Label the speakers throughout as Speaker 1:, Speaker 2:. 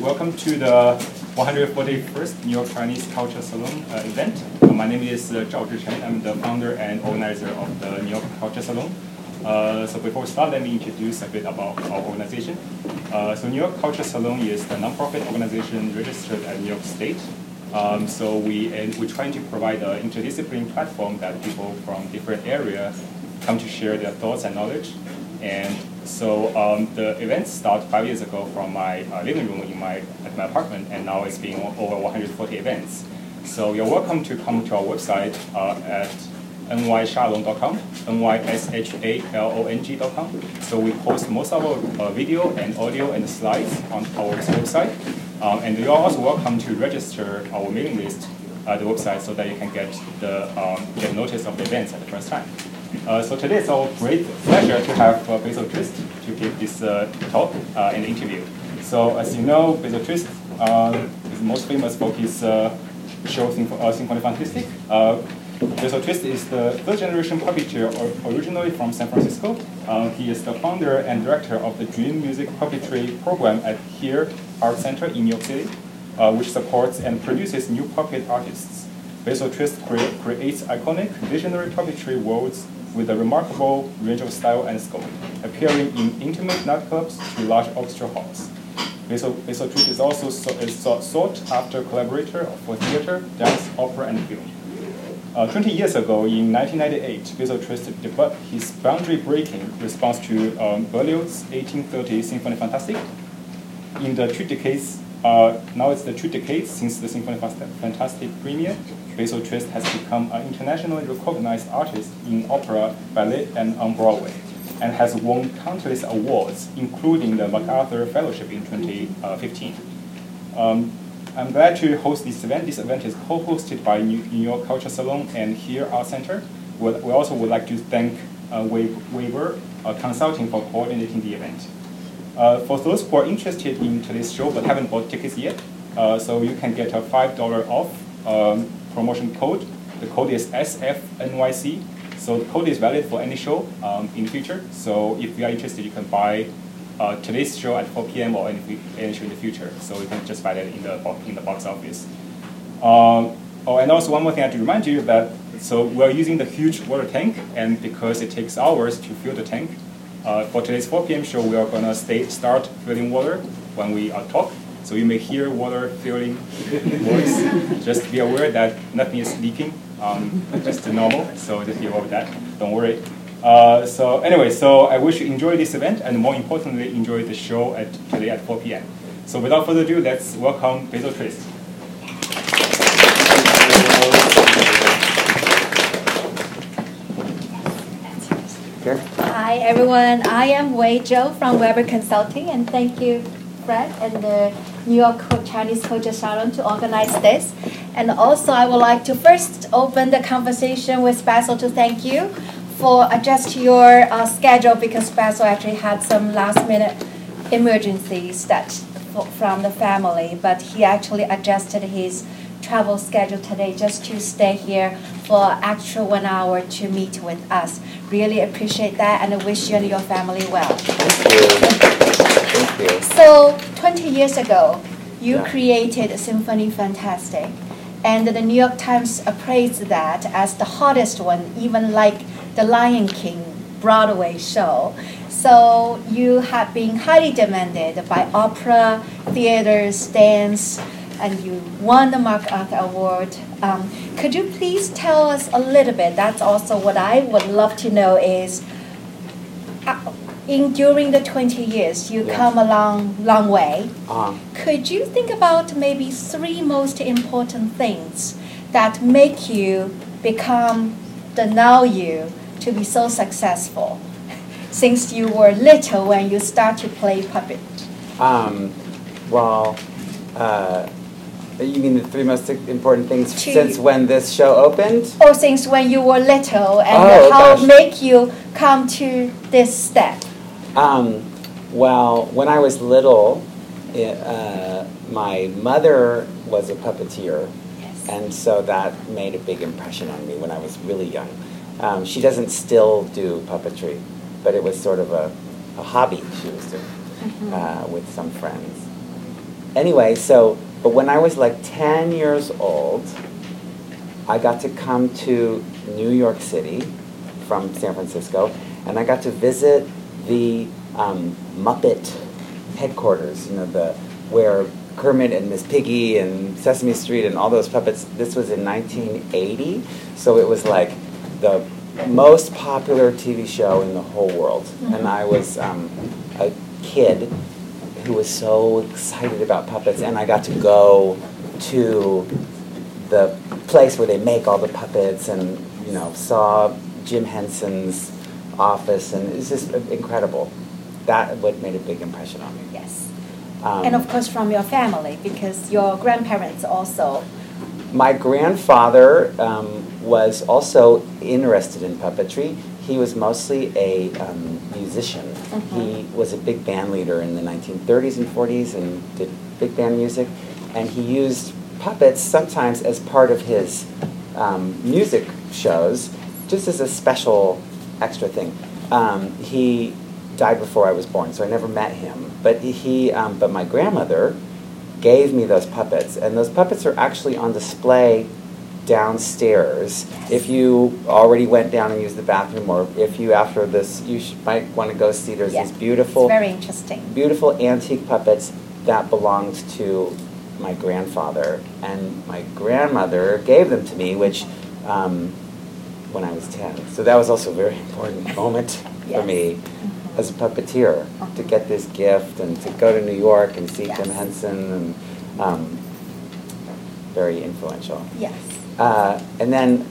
Speaker 1: welcome to the 141st New York Chinese Culture Salon uh, event. Uh, my name is uh, Zhao Zhichen. I'm the founder and organizer of the New York Culture Salon. Uh, so before we start, let me introduce a bit about our organization. Uh, so New York Culture Salon is the nonprofit organization registered at New York State. Um, so we and we're trying to provide an interdisciplinary platform that people from different areas come to share their thoughts and knowledge. And so um, the event started five years ago from my uh, living room in my at my apartment, and now it's been over 140 events. So you're welcome to come to our website uh, at nyshalong.com, nyshalong.com. So we post most of our uh, video and audio and slides on our website. Um, and you're also welcome to register our mailing list at the website so that you can get the um, get notice of the events at the first time. Uh, so today it's our great pleasure to have uh, Basil Twist to give this uh, talk uh, and interview. So as you know, Basil Twist uh, is most famous for his uh, show uh, Symphony. Uh, Basil Twist is the third generation puppeteer or- originally from San Francisco. He is the founder and director of the Dream Music Puppetry program at Here Art Center in New York City, which supports and produces new puppet artists. Basil Twist cre- creates iconic, visionary puppetry worlds with a remarkable range of style and scope, appearing in intimate nightclubs to large orchestra halls. Basil, Twist is also so, is sought, after collaborator for theater, dance, opera, and film. Uh, 20 years ago, in 1998, Basil Twist developed his boundary-breaking response to um, Berlioz's 1830 Symphony Fantastique. In the two decades, uh, now it's the two decades since the Symphony Fantastic premiere, Basil Twist has become an internationally recognized artist in opera, ballet, and on Broadway, and has won countless awards, including the MacArthur Fellowship in 2015. Um, I'm glad to host this event. This event is co-hosted by New York Culture Salon and Here Art Center. We also would like to thank uh, Wa- Weber uh, Consulting for coordinating the event. Uh, for those who are interested in today's show but haven't bought tickets yet, uh, so you can get a $5 off um, promotion code. The code is SFNYC. So the code is valid for any show um, in the future. So if you are interested, you can buy uh, today's show at 4 p.m. or any, any show in the future. So you can just buy that in the, in the box office. Um, oh, and also one more thing I have to remind you that so we're using the huge water tank, and because it takes hours to fill the tank, uh, for today's 4 p.m. show, we are gonna start filling water when we uh, talk. So you may hear water filling voice. just be aware that nothing is leaking, um, just normal. So just be aware of that. Don't worry. Uh, so anyway, so I wish you enjoy this event, and more importantly, enjoy the show at today at 4 p.m. So without further ado, let's welcome Basil Twist.
Speaker 2: Here.
Speaker 3: Hi everyone, I am Wei Zhou from Weber Consulting and thank you Fred and the New York Chinese Culture Salon to organize this. And also I would like to first open the conversation with Basil to thank you for adjust your uh, schedule because Basil actually had some last minute emergencies that from the family, but he actually adjusted his travel schedule today just to stay here for actual one hour to meet with us. Really appreciate that and I wish you and your family well.
Speaker 2: Thank you.
Speaker 3: So 20 years ago, you
Speaker 2: Yeah.
Speaker 3: created Symphony Fantastic, and the New York Times appraised that as the hottest one, even like the Lion King Broadway show. So you have been highly demanded by opera, theaters, dance, and you won the Mark MacArthur Award. Um, could you please tell us a little bit? That's also what I would love to know is uh, in during the 20 years you
Speaker 2: Yeah.
Speaker 3: come a long long way
Speaker 2: Uh,
Speaker 3: could you think about maybe three most important things that make you become the now you to be so successful since you were little when you start to play puppet
Speaker 2: um, well, uh, you mean the three most important things
Speaker 3: To-
Speaker 2: since when this show opened?
Speaker 3: or since when you were little and
Speaker 2: Oh,
Speaker 3: how
Speaker 2: gosh.
Speaker 3: make you come to this step
Speaker 2: Um, well, when I was little, it, uh, my mother was a puppeteer,
Speaker 3: yes
Speaker 2: and so that made a big impression on me when I was really young. Um, she doesn't still do puppetry, but it was sort of a, a hobby she was doing.
Speaker 3: Mhm.
Speaker 2: uh, with some friends. Anyway, so, but when I was like 10 years old, I got to come to New York City from San Francisco, and I got to visit the um, Muppet headquarters, you know, the where Kermit and Miss Piggy and Sesame Street and all those puppets. This was in 1980, so it was like the most popular TV show in the whole world, and I was um, a kid who was so excited about puppets, and I got to go to the place where they make all the puppets, and you know saw Jim Henson's office, and it's just incredible. That what made a big impression on me.
Speaker 3: Yes.
Speaker 2: Um,
Speaker 3: and of course from your family because your grandparents also.
Speaker 2: My grandfather um, was also interested in puppetry. He was mostly a um, musician.
Speaker 3: Mhm.
Speaker 2: He was a big band leader in the 1930s and 40s and did big band music. And he used puppets sometimes as part of his um, music shows, just as a special extra thing. Um, he died before I was born, so I never met him. But he, um, but my grandmother gave me those puppets, and those puppets are actually on display downstairs. If you already went down and used the bathroom, or if you after this, you should, might want to go see. There's
Speaker 3: Yeah,
Speaker 2: these beautiful,
Speaker 3: It's very interesting.
Speaker 2: beautiful antique puppets that belonged to my grandfather, and my grandmother gave them to me, which um, when I was ten. So that was also a very important moment for
Speaker 3: Yes.
Speaker 2: me
Speaker 3: Mhm.
Speaker 2: as a puppeteer to get this gift and to go to New York and see Jim Henson and um, very influential.
Speaker 3: Yes.
Speaker 2: Uh, and then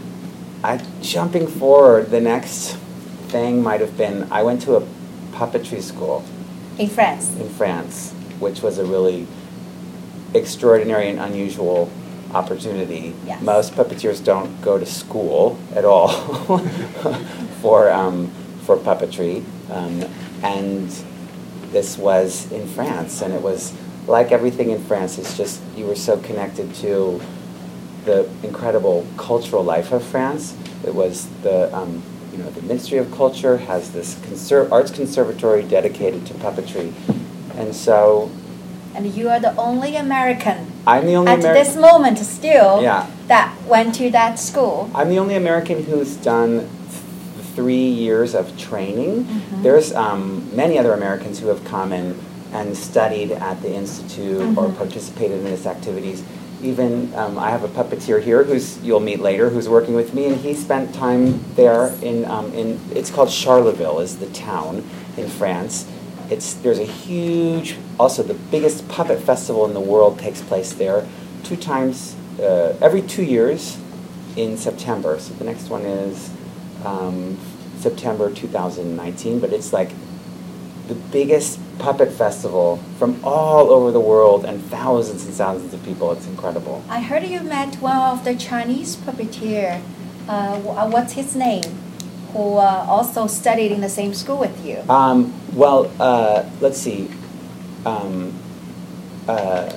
Speaker 2: I, jumping forward, the next thing might have been I went to a puppetry school
Speaker 3: In France.
Speaker 2: in France, which was a really extraordinary and unusual opportunity.
Speaker 3: Yes.
Speaker 2: Most puppeteers don't go to school at all for um, for puppetry, um, and this was in France, and it was like everything in France. It's just you were so connected to the incredible cultural life of France. It was the um, you know the Ministry of Culture has this conser- arts conservatory dedicated to puppetry, and so
Speaker 3: And you are the only American
Speaker 2: I'm the only
Speaker 3: at
Speaker 2: American.
Speaker 3: this moment still
Speaker 2: Yeah.
Speaker 3: that went to that school.
Speaker 2: I'm the only American who's done th- three years of training.
Speaker 3: Mhm.
Speaker 2: There's um, many other Americans who have come and, and studied at the institute or
Speaker 3: Mhm.
Speaker 2: participated in its activities. Even um, I have a puppeteer here who's you'll meet later who's working with me, and he spent time there in um, in it's called Charleville is the town in France. It's there's a huge also the biggest puppet festival in the world takes place there two times uh, every two years in September. So the next one is um, September 2019, but it's like the biggest puppet festival from all over the world and thousands and thousands of people. It's incredible.
Speaker 3: I heard you met one of the Chinese puppeteer. Uh, what's his name? Who uh, also studied in the same school with you.
Speaker 2: Um, well, uh, let's see. Um, uh,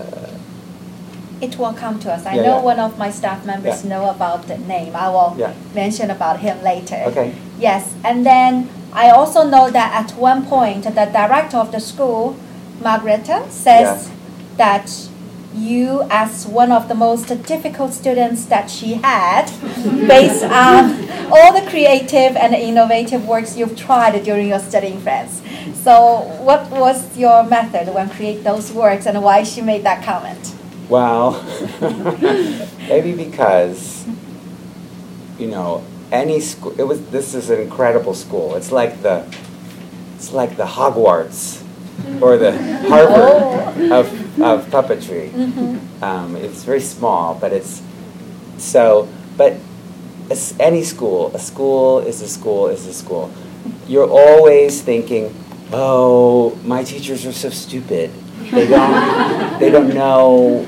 Speaker 3: It will come to us. I
Speaker 2: Yeah,
Speaker 3: know
Speaker 2: yeah.
Speaker 3: one of my staff members
Speaker 2: Yeah.
Speaker 3: know about the name. I will mention about him later.
Speaker 2: okay.
Speaker 3: Yes, and then I also know that at one point the director of the school, Margareta, says that you, as one of the most difficult students that she had, based on all the creative and innovative works you've tried during your study in France. So, what was your method when create those works, and why she made that comment?
Speaker 2: Well, maybe because, you know, any school. It was. This is an incredible school. It's like the, it's like the Hogwarts, or the Harvard
Speaker 3: Oh.
Speaker 2: of of puppetry.
Speaker 3: Mhm.
Speaker 2: Um, it's very small, but it's so. But any school, a school is a school is a school. You're always thinking, "Oh, my teachers are so stupid. They don't. they don't know.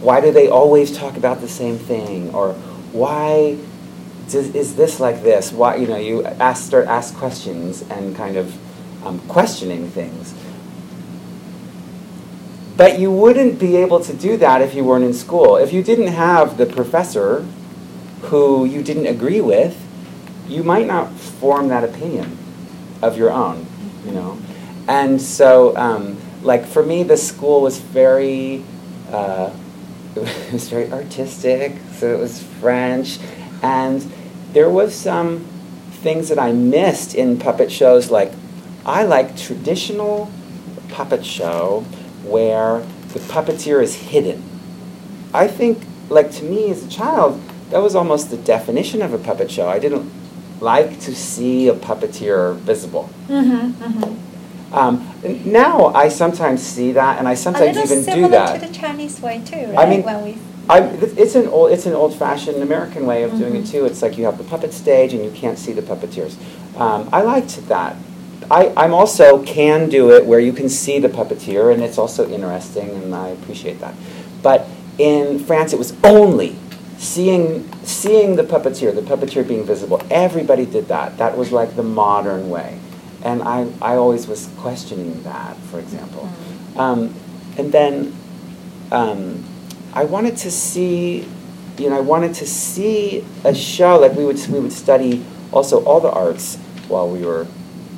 Speaker 2: Why do they always talk about the same thing? Or why does, is this like this? Why you know you ask start ask questions and kind of um, questioning things." But you wouldn't be able to do that if you weren't in school. If you didn't have the professor who you didn't agree with, you might not form that opinion of your own, you know. and so, um, like for me, the school was very, uh, it was very artistic. So it was French, and there was some things that I missed in puppet shows. Like, I like traditional puppet show where the puppeteer is hidden. I think, like to me as a child, that was almost the definition of a puppet show. I didn't like to see a puppeteer visible.
Speaker 3: Mm-hmm, mm-hmm.
Speaker 2: Um, now I sometimes see that, and I sometimes even do that.
Speaker 3: to the Chinese way too, right?
Speaker 2: I mean,
Speaker 3: when we
Speaker 2: I, it's an old, it's an old-fashioned American way of doing it
Speaker 3: Mhm.
Speaker 2: too. It's like you have the puppet stage and you can't see the puppeteers. Um, I liked that. I, I'm also can do it where you can see the puppeteer, and it's also interesting, and I appreciate that. But in France, it was only seeing seeing the puppeteer, the puppeteer being visible. Everybody did that. That was like the modern way, and I I always was questioning that, for example.
Speaker 3: Mm.
Speaker 2: Um, and then um, I wanted to see, you know, I wanted to see a show. Like we would we would study also all the arts while we were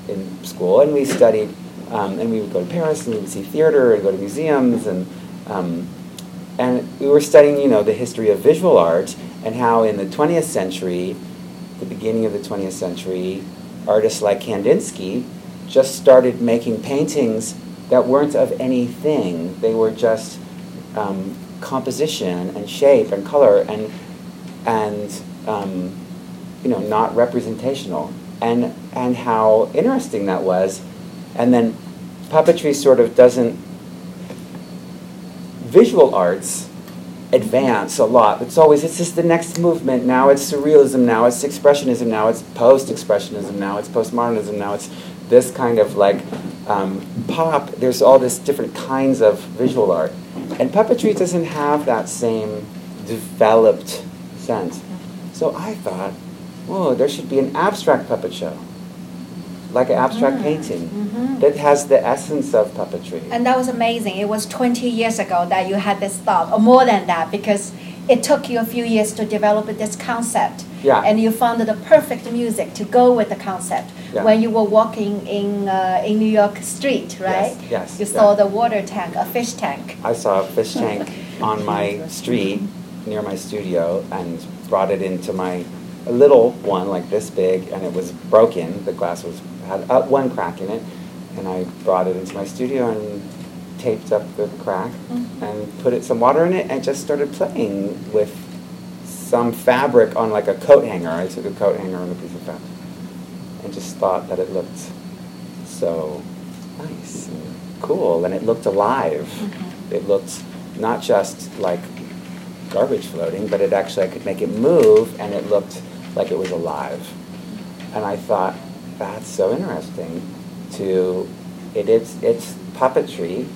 Speaker 2: in school, and we studied, um, and we would go to Paris and we would see theater and go to museums and. Um, and we were studying, you know, the history of visual art and how in the 20th century, the beginning of the 20th century, artists like Kandinsky just started making paintings that weren't of anything. They were just um, composition and shape and color and and um, you know not representational. And and how interesting that was. And then puppetry sort of doesn't visual arts advance a lot. It's always it's just the next movement. Now it's surrealism. Now it's expressionism. Now it's post-expressionism. Now it's postmodernism. Now it's this kind of like um, pop. There's all this different kinds of visual art, and puppetry doesn't have that same developed sense. So I thought, whoa, there should be an abstract puppet show, like an abstract
Speaker 3: Mm.
Speaker 2: painting
Speaker 3: Mhm.
Speaker 2: that has the essence of puppetry.
Speaker 3: And that was amazing. It was 20 years ago that you had this thought, or more than that, because it took you a few years to develop this concept.
Speaker 2: Yeah.
Speaker 3: And you found the perfect music to go with the concept.
Speaker 2: Yeah.
Speaker 3: When you were walking in, uh, in New York street, right?
Speaker 2: yes, yes
Speaker 3: You
Speaker 2: yeah.
Speaker 3: saw the water tank, a fish tank.
Speaker 2: I saw a fish tank on my street near my studio and brought it into my a little one like this big and it was broken. The glass was had uh, one crack in it, and I brought it into my studio and taped up the crack
Speaker 3: Mhm.
Speaker 2: and put it some water in it and just started playing with some fabric on like a coat hanger. I took a coat hanger and a piece of fabric and just thought that it looked so nice and cool and it looked alive.
Speaker 3: Mhm.
Speaker 2: It looked not just like garbage floating, but it actually I could make it move and it looked like it was alive. And I thought that's so interesting to it is it's puppetry,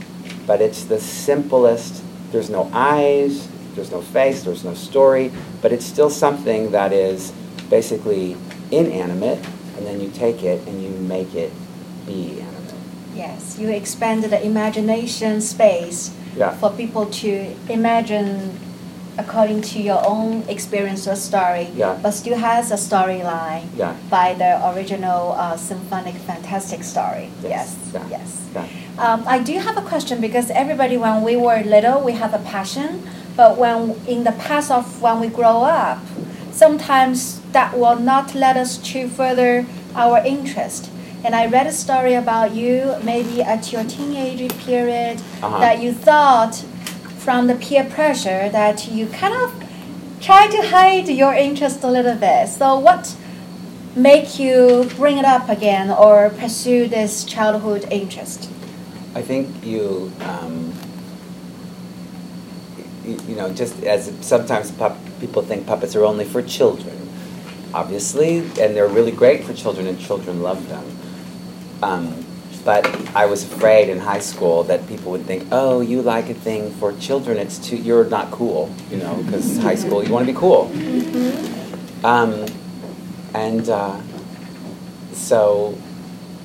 Speaker 2: but it's the simplest there's no eyes, there's no face, there's no story, but it's still something that is basically inanimate and then you take it and you make it be animate.
Speaker 3: Yes, you expand the imagination space
Speaker 2: Yeah.
Speaker 3: for people to imagine according to your own experience or story,
Speaker 2: Yeah.
Speaker 3: but still has a storyline
Speaker 2: Yeah.
Speaker 3: by the original uh, symphonic fantastic story. Yes,
Speaker 2: Yes. Yeah.
Speaker 3: yes. Um, I do have a question because everybody, when we were little, we have a passion, but when in the past of when we grow up, sometimes that will not let us to further our interest. And I read a story about you, maybe at your teenage period,
Speaker 2: Uh-huh.
Speaker 3: that you thought from the peer pressure that you kind of try to hide your interest a little bit. So what make you bring it up again or pursue this childhood interest?
Speaker 2: I think you, um, you, know, just as sometimes pup, people think puppets are only for children, obviously, and they're really great for children, and children love them. Um, but I was afraid in high school that people would think, "Oh, you like a thing for children? It's too, you're not cool, you know, because high school you want to be cool." Um, and uh, so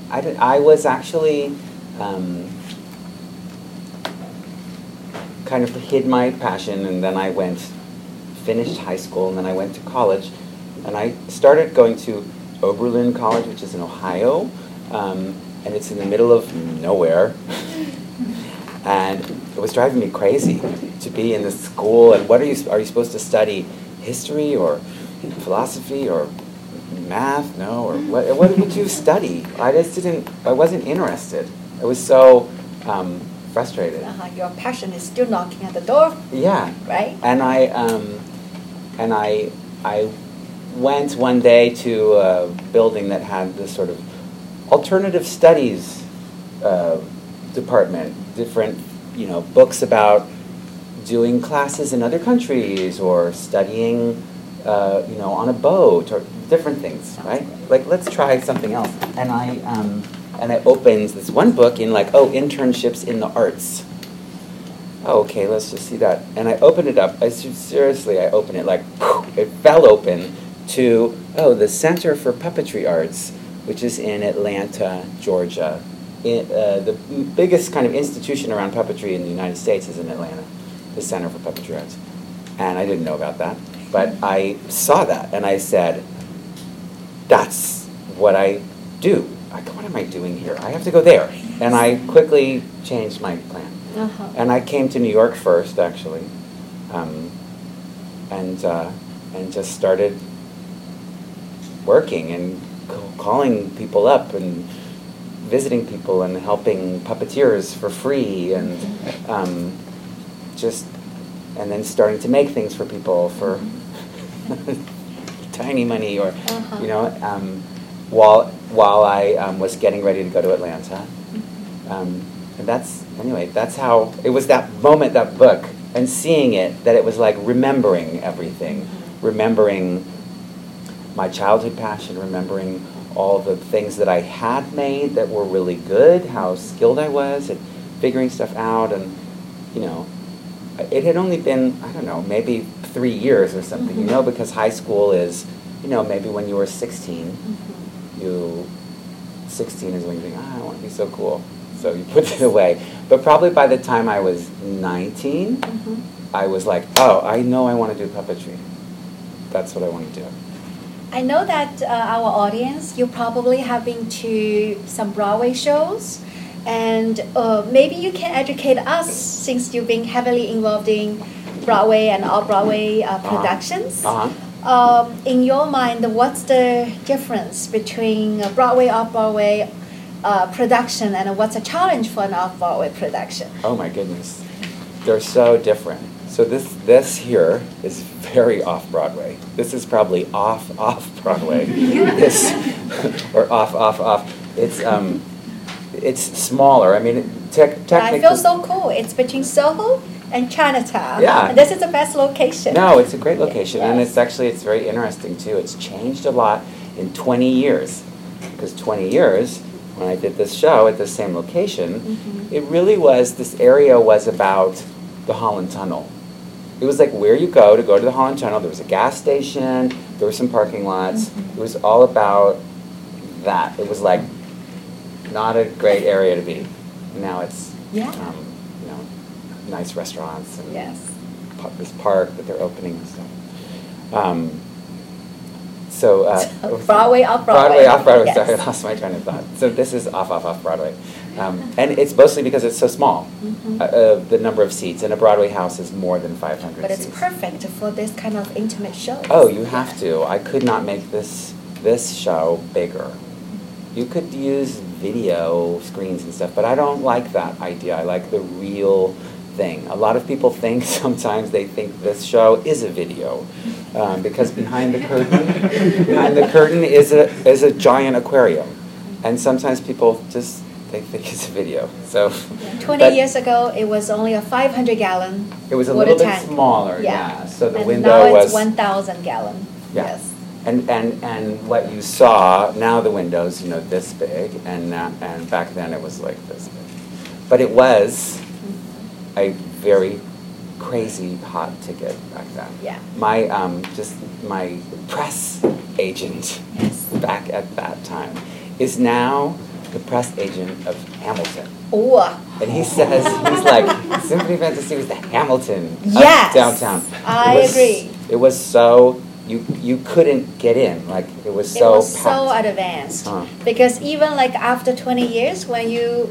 Speaker 2: I, did, I was actually um, kind of hid my passion, and then I went, finished high school, and then I went to college, and I started going to Oberlin College, which is in Ohio, um, and it's in the middle of nowhere. and it was driving me crazy to be in this school. And what are you? Are you supposed to study history or philosophy or math? No, or what? What would you study? I just didn't. I wasn't interested. I was so um, frustrated.
Speaker 3: Uh-huh. Your passion is still knocking at the door,
Speaker 2: Yeah.
Speaker 3: right?
Speaker 2: And I um, and I I went one day to a building that had this sort of alternative studies uh, department, different you know books about doing classes in other countries or studying uh, you know on a boat or different things, right? Like let's try something else. And I um, and I opened this one book in like oh internships in the arts. Oh, okay, let's just see that. And I opened it up. I seriously, I opened it like it fell open to oh the Center for Puppetry Arts, which is in Atlanta, Georgia. It, uh, the biggest kind of institution around puppetry in the United States is in Atlanta, the Center for Puppetry Arts. And I didn't know about that, but I saw that and I said, that's what I do. I go, what am I doing here? I have to go there. And I quickly changed my plan.
Speaker 3: Uh-huh.
Speaker 2: And I came to New York first, actually, um, and uh, and just started working and calling people up and visiting people and helping puppeteers for free and um, just and then starting to make things for people for tiny money or
Speaker 3: Uh-huh.
Speaker 2: you know um, while while I um, was getting ready to go to Atlanta. Um, and that's anyway. That's how it was. That moment, that book, and seeing it, that it was like remembering everything, remembering my childhood passion, remembering all the things that I had made that were really good, how skilled I was at figuring stuff out, and you know, it had only been I don't know maybe three years or something, you
Speaker 3: Mhm.
Speaker 2: know, because high school is you know maybe when you were 16
Speaker 3: Mhm.
Speaker 2: you 16 is when you think, ah, I want to be so cool. So you put it away. But probably by the time I was 19,
Speaker 3: Mhm.
Speaker 2: I was like, oh, I know I want to do puppetry. That's what I want to do.
Speaker 3: I know that uh, our audience, you probably have been to some Broadway shows, and uh, maybe you can educate us since you've been heavily involved in Broadway and off Broadway uh, productions.
Speaker 2: Uh-huh.
Speaker 3: Um, in your mind, what's the difference between a Broadway off Broadway uh, production and what's a challenge for an off Broadway production?
Speaker 2: Oh my goodness. They're so different. So this this here is very off Broadway. This is probably off off Broadway. this or off off off. It's um it's smaller. I mean, tech
Speaker 3: But
Speaker 2: technically
Speaker 3: I feel so cool. It's between Soho and Chinatown.
Speaker 2: Yeah.
Speaker 3: And this is the best location.
Speaker 2: No, it's a great location, and it's actually it's very interesting too. It's changed a lot in 20 years, because 20 years when I did this show at the same location,
Speaker 3: Mhm.
Speaker 2: it really was this area was about the Holland Tunnel. It was like where you go to go to the Holland Tunnel. There was a gas station. There were some parking lots.
Speaker 3: Mhm.
Speaker 2: It was all about that. It was like not a great area to be. Now it's
Speaker 3: Yeah.
Speaker 2: um, you know nice restaurants and
Speaker 3: Yes.
Speaker 2: this park that they're opening and stuff. Um, so, uh,
Speaker 3: So, Broadway, off Broadway.
Speaker 2: Broadway, off Broadway.
Speaker 3: Yes.
Speaker 2: Sorry, I lost my train of thought. So this is off, off, off Broadway, um, and it's mostly because it's so small.
Speaker 3: Mhm.
Speaker 2: Uh, uh, the number of seats in a Broadway house is more than 500
Speaker 3: But it's
Speaker 2: seats.
Speaker 3: perfect for this kind of intimate show.
Speaker 2: Oh, you have to. I could not make this this show bigger. You could use video screens and stuff, but I don't like that idea. I like the real thing. A lot of people think sometimes they think this show is a video um, because behind the curtain, behind the curtain is a is a giant aquarium, and sometimes people just they think it's a video. So,
Speaker 3: 20
Speaker 2: but
Speaker 3: years ago, it was only a 500 gallon
Speaker 2: it was a
Speaker 3: water
Speaker 2: little bit
Speaker 3: tank.
Speaker 2: smaller. Yeah. So the
Speaker 3: and
Speaker 2: window
Speaker 3: now
Speaker 2: was
Speaker 3: it's 1,000 gallon.
Speaker 2: Yeah.
Speaker 3: Yes.
Speaker 2: And, and, and what you saw, now the window's, you know, this big, and, now- and back then it was like this big. But it was a very crazy hot ticket back then.
Speaker 3: Yeah.
Speaker 2: My, um, just my press agent
Speaker 3: Yes.
Speaker 2: back at that time is now the press agent of Hamilton.
Speaker 3: Ooh.
Speaker 2: And he says, he's like, Symphony Fantasy was the Hamilton
Speaker 3: Yes.
Speaker 2: downtown.
Speaker 3: I
Speaker 2: It was-
Speaker 3: agree.
Speaker 2: It was so you you couldn't get in. Like it was so.
Speaker 3: it
Speaker 2: so
Speaker 3: was so advanced
Speaker 2: Uh.
Speaker 3: because even like after 20 years when you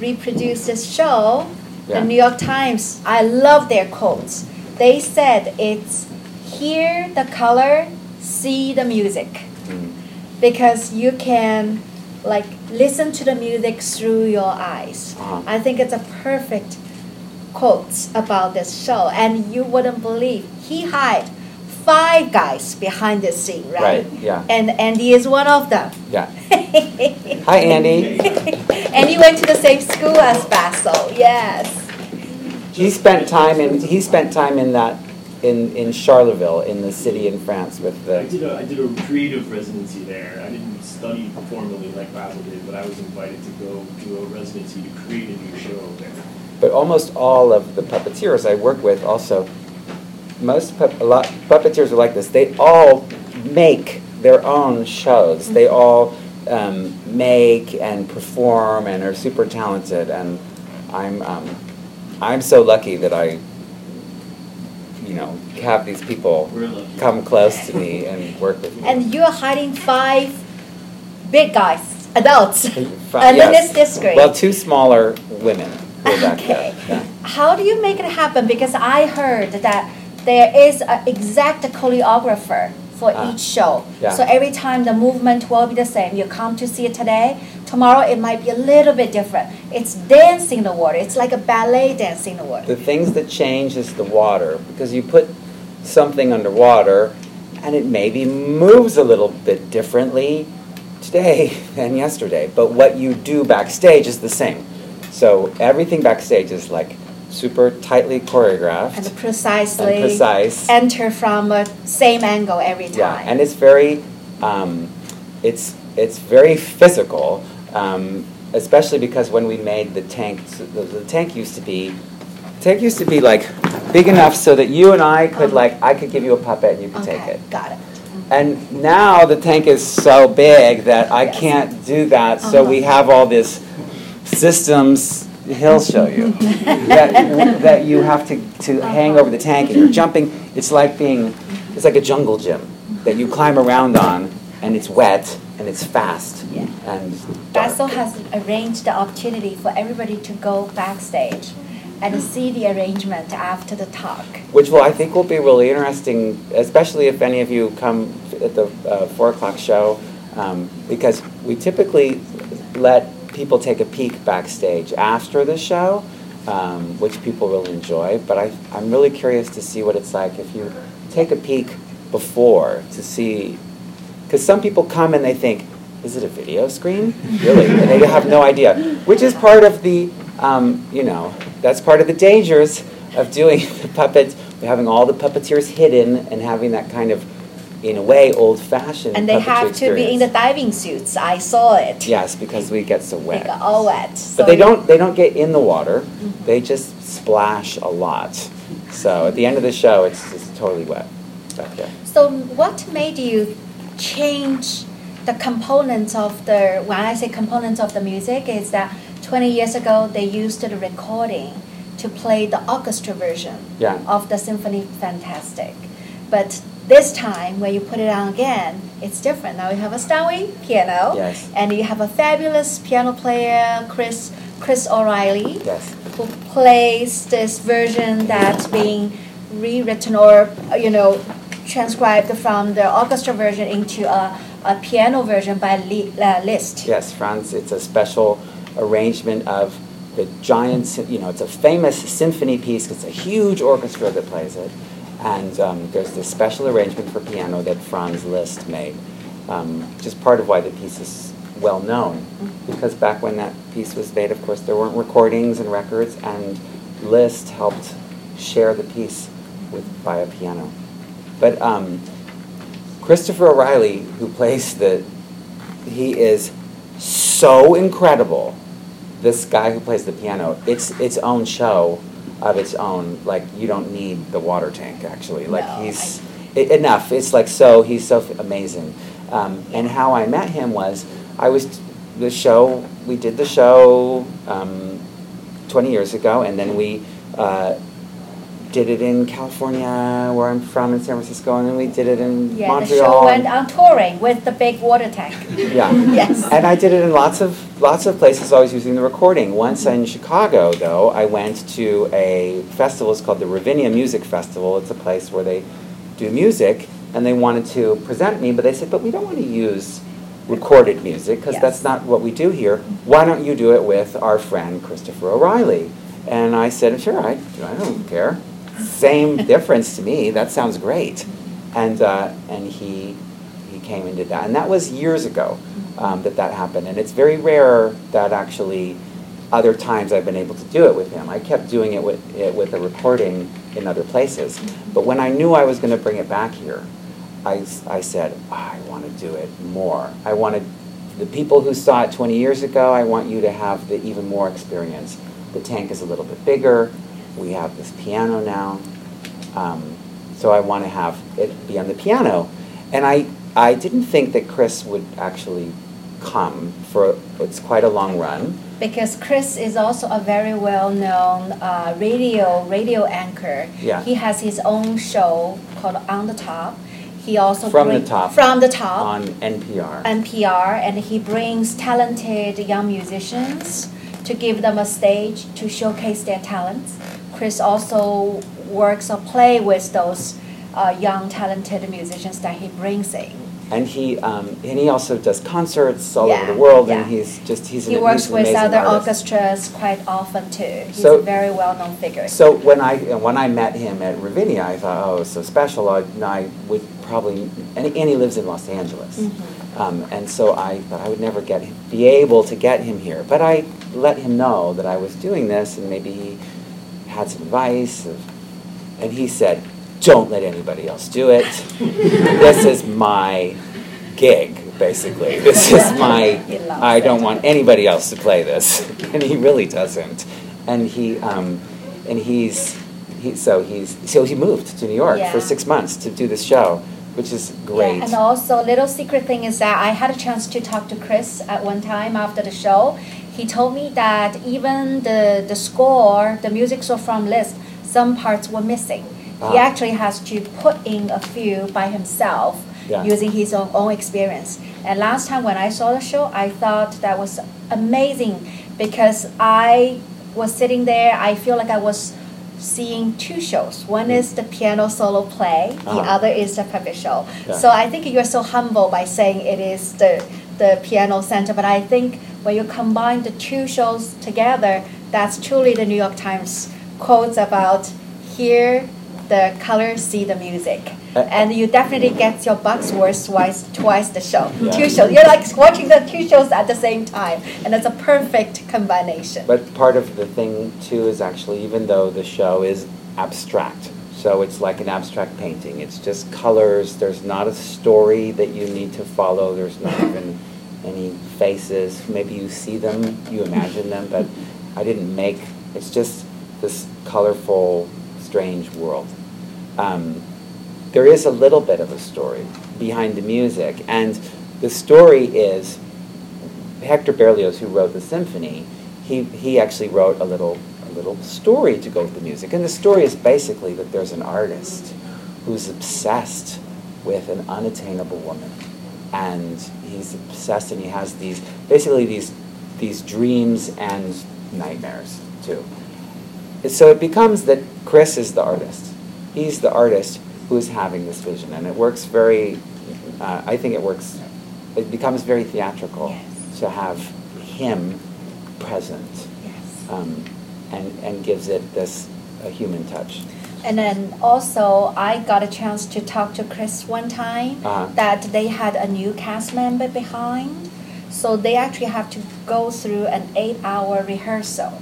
Speaker 3: reproduce this show
Speaker 2: Yeah.
Speaker 3: the new york times i love their quotes they said it's hear the color see the music
Speaker 2: Mm.
Speaker 3: because you can like listen to the music through your eyes
Speaker 2: Uh-huh.
Speaker 3: i think it's a perfect quote about this show and you wouldn't believe he hired five guys behind the scene right,
Speaker 2: Right, yeah.
Speaker 3: and andy is one of them
Speaker 2: Yeah. Hi, Andy.
Speaker 3: and he went to the same school as basil yes
Speaker 2: He spent time in he spent time in that in in Charleville in the city in France with the.
Speaker 4: I
Speaker 2: the
Speaker 4: did a I did a creative residency there. I didn't study formally like Basil did, but I was invited to go do a residency to create a new show there.
Speaker 2: but almost all of the puppeteers I work with also most pup, a lot puppeteers are like this. They all make their own shows. They all um, make and perform and are super talented. And I'm um, I'm so lucky that I you know have these people come close to me and work with me.
Speaker 3: and you're hiding five big guys adults and then
Speaker 2: yes.
Speaker 3: this this grade
Speaker 2: Well, two smaller women who are back
Speaker 3: Okay.
Speaker 2: there. Yeah.
Speaker 3: How do you make it happen? Because I heard that there is an exact choreographer for
Speaker 2: Ah.
Speaker 3: each show.
Speaker 2: Yeah.
Speaker 3: So every time the movement will be the same. You come to see it today, tomorrow it might be a little bit different. It's dancing the water. It's like a ballet dancing the water.
Speaker 2: The things that change is the water because you put something underwater and it maybe moves a little bit differently today than yesterday. But what you do backstage is the same. So everything backstage is like super tightly choreographed
Speaker 3: And precisely
Speaker 2: and precise.
Speaker 3: enter from a same angle every time.
Speaker 2: Yeah, and it's very, um, it's it's very physical, um, especially because when we made the tank, the, the tank used to be, tank used to be like big enough so that you and I could
Speaker 3: Uh-huh.
Speaker 2: like I could give you a puppet and you could
Speaker 3: okay,
Speaker 2: take it.
Speaker 3: got it.
Speaker 2: And now the tank is so big that I
Speaker 3: Yes.
Speaker 2: can't do that. So we
Speaker 3: Uh-huh.
Speaker 2: have all this systems. He'll show you that, that you have to, to hang
Speaker 3: Uh-huh.
Speaker 2: over the tank and you're jumping. It's like being, it's like a jungle gym that you climb around on, and it's wet and it's fast
Speaker 3: Yeah.
Speaker 2: and dark.
Speaker 3: Basil has arranged the opportunity for everybody to go backstage and see the arrangement after the talk.
Speaker 2: which will I think will be really interesting, especially if any of you come at the uh, four o'clock show, um, because we typically let people take a peek backstage after the show, um, which people really enjoy. But I, I'm really curious to see what it's like if you take a peek before to see, because some people come and they think, is it a video screen? Really? And they have no idea, which is part of the, um, you know, that's part of the dangers of doing the puppets, having all the puppeteers hidden and having that kind of, in a way, old-fashioned
Speaker 3: And they have to be in the diving suits. I saw it.
Speaker 2: Yes, because we get so
Speaker 3: They
Speaker 2: wet.
Speaker 3: got all wet.
Speaker 2: But they don't, they don't get in the water,
Speaker 3: Mm-hmm.
Speaker 2: they just splash a lot. So at the end of the show, it's just totally wet back there.
Speaker 3: So what made you change the components of the, when I say components of the music, is that 20 years ago they used the recording to play the orchestra version
Speaker 2: Yeah.
Speaker 3: of the Symphony Fantastic. But this time, when you put it on again, it's different. Now you have a Steinway piano,
Speaker 2: Yes.
Speaker 3: and you have a fabulous piano player, Chris Chris O'Reilly,
Speaker 2: Yes.
Speaker 3: who plays this version that's being rewritten or uh, you know transcribed from the orchestra version into a, a piano version by uh, Liszt.
Speaker 2: Yes, Franz, it's a special arrangement of the giant, you know, it's a famous symphony piece. It's a huge orchestra that plays it. And um, there's this special arrangement for piano that Franz Liszt made, um, which is part of why the piece is well known. Because back when that piece was made, of course, there weren't recordings and records, and Liszt helped share the piece with by a piano. But um, Christopher O'Reilly, who plays the, he is so incredible. This guy who plays the piano, it's its own show of its own. Like you don't need the water tank actually. Like
Speaker 3: No,
Speaker 2: he's i enough. It's like so he's so f- amazing. Um, and how I met him was I was the show we did the show um, 20 years ago, and then we. Uh, did it in California, where I'm from, in San Francisco, and then we did it in
Speaker 3: Yeah,
Speaker 2: Montreal.
Speaker 3: the show went on touring with the big water tank.
Speaker 2: Yeah.
Speaker 3: Yes.
Speaker 2: And I did it in lots of lots of places. Always using the recording. Once in Chicago, though, I went to a festival. It's called the Ravinia Music Festival. It's a place where they do music, and they wanted to present me, but they said, "But we don't want to use recorded music because
Speaker 3: Yes.
Speaker 2: that's not what we do here. Why don't you do it with our friend Christopher O'Reilly?" And I said, "Sure, I I don't care. Same difference to me. That sounds great." And uh, and he he came and did that, and that was years ago um, that that happened. And it's very rare that actually other times I've been able to do it with him. I kept doing it with it with a recording in other places, but when I knew I was going to bring it back here, I, I said I want to do it more. I wanted the people who saw it 20 years ago. I want you to have the even more experience. The tank is a little bit bigger. We have this piano now. Um, so I want to have it be on the piano. And I, I didn't think that Chris would actually come for, it's quite a long run.
Speaker 3: Because Chris is also a very well-known uh, radio radio anchor.
Speaker 2: Yeah.
Speaker 3: He has his own show called On the Top. He also
Speaker 2: From the Top
Speaker 3: From the top.
Speaker 2: On NPR.
Speaker 3: NPR, and he brings talented young musicians to give them a stage to showcase their talents. Chris also works or play with those uh, young talented musicians that he brings in.
Speaker 2: And he, um, and he also does concerts all
Speaker 3: Yeah,
Speaker 2: over the world,
Speaker 3: yeah.
Speaker 2: and he's just, he's an,
Speaker 3: He works
Speaker 2: he's an
Speaker 3: with other
Speaker 2: artist.
Speaker 3: orchestras quite often too. He's
Speaker 2: So-
Speaker 3: a very well-known figure.
Speaker 2: So when I when I met him at Ravinia, I thought, oh, it's so special. I, I would probably, and, and he lives in Los Angeles,
Speaker 3: Mhm.
Speaker 2: um, and so I thought I would never get be able to get him here. But I let him know that I was doing this, and maybe he had some advice, and he said, "Don't let anybody else do it. this is my gig." Basically, this is my, I don't want anybody else to play this, and he really doesn't. And he, um, and he's, he, so he's, so he moved to New York for six months to do this show, which is great.
Speaker 3: Yeah, and also a little secret thing is that I had a chance to talk to Chris at one time after the show. He told me that even the the score, the music score from Liszt, some parts were missing.
Speaker 2: Ah.
Speaker 3: He actually has to put in a few by himself
Speaker 2: Yeah.
Speaker 3: using his own, own experience. And last time when I saw the show, I thought that was amazing because I was sitting there, I feel like I was seeing two shows. One is the piano solo play, the
Speaker 2: Uh-huh.
Speaker 3: other is the puppet show.
Speaker 2: Yeah.
Speaker 3: So I think you're so humble by saying it is the the piano center, but I think when you combine the two shows together, that's truly the New York Times quotes about hear the color, see the music.
Speaker 2: Uh,
Speaker 3: and you definitely get your bucks worth twice twice the show.
Speaker 2: Yeah.
Speaker 3: Two shows. You're like watching the two shows at the same time. And it's a perfect combination.
Speaker 2: But part of the thing too is actually, even though the show is abstract, so it's like an abstract painting. It's just colors. There's not a story that you need to follow. There's not even any faces. Maybe you see them, you imagine them, but I didn't make. It's just this colorful, strange world. Um, there is a little bit of a story behind the music, and the story is Hector Berlioz, who wrote the symphony, he, he actually wrote a little a little story to go with the music. And the story is basically that there's an artist who's obsessed with an unattainable woman. And he's obsessed and he has these basically these these dreams and nightmares too. So it becomes that Chris is the artist. He's the artist who is having this vision, and it works very. Uh, I think it works. It becomes very theatrical
Speaker 3: Yes.
Speaker 2: to have him present,
Speaker 3: yes.
Speaker 2: um, and and gives it this a human touch.
Speaker 3: And then also, I got a chance to talk to Chris one time
Speaker 2: Uh-huh.
Speaker 3: that they had a new cast member behind. So they actually have to go through an eight hour rehearsal.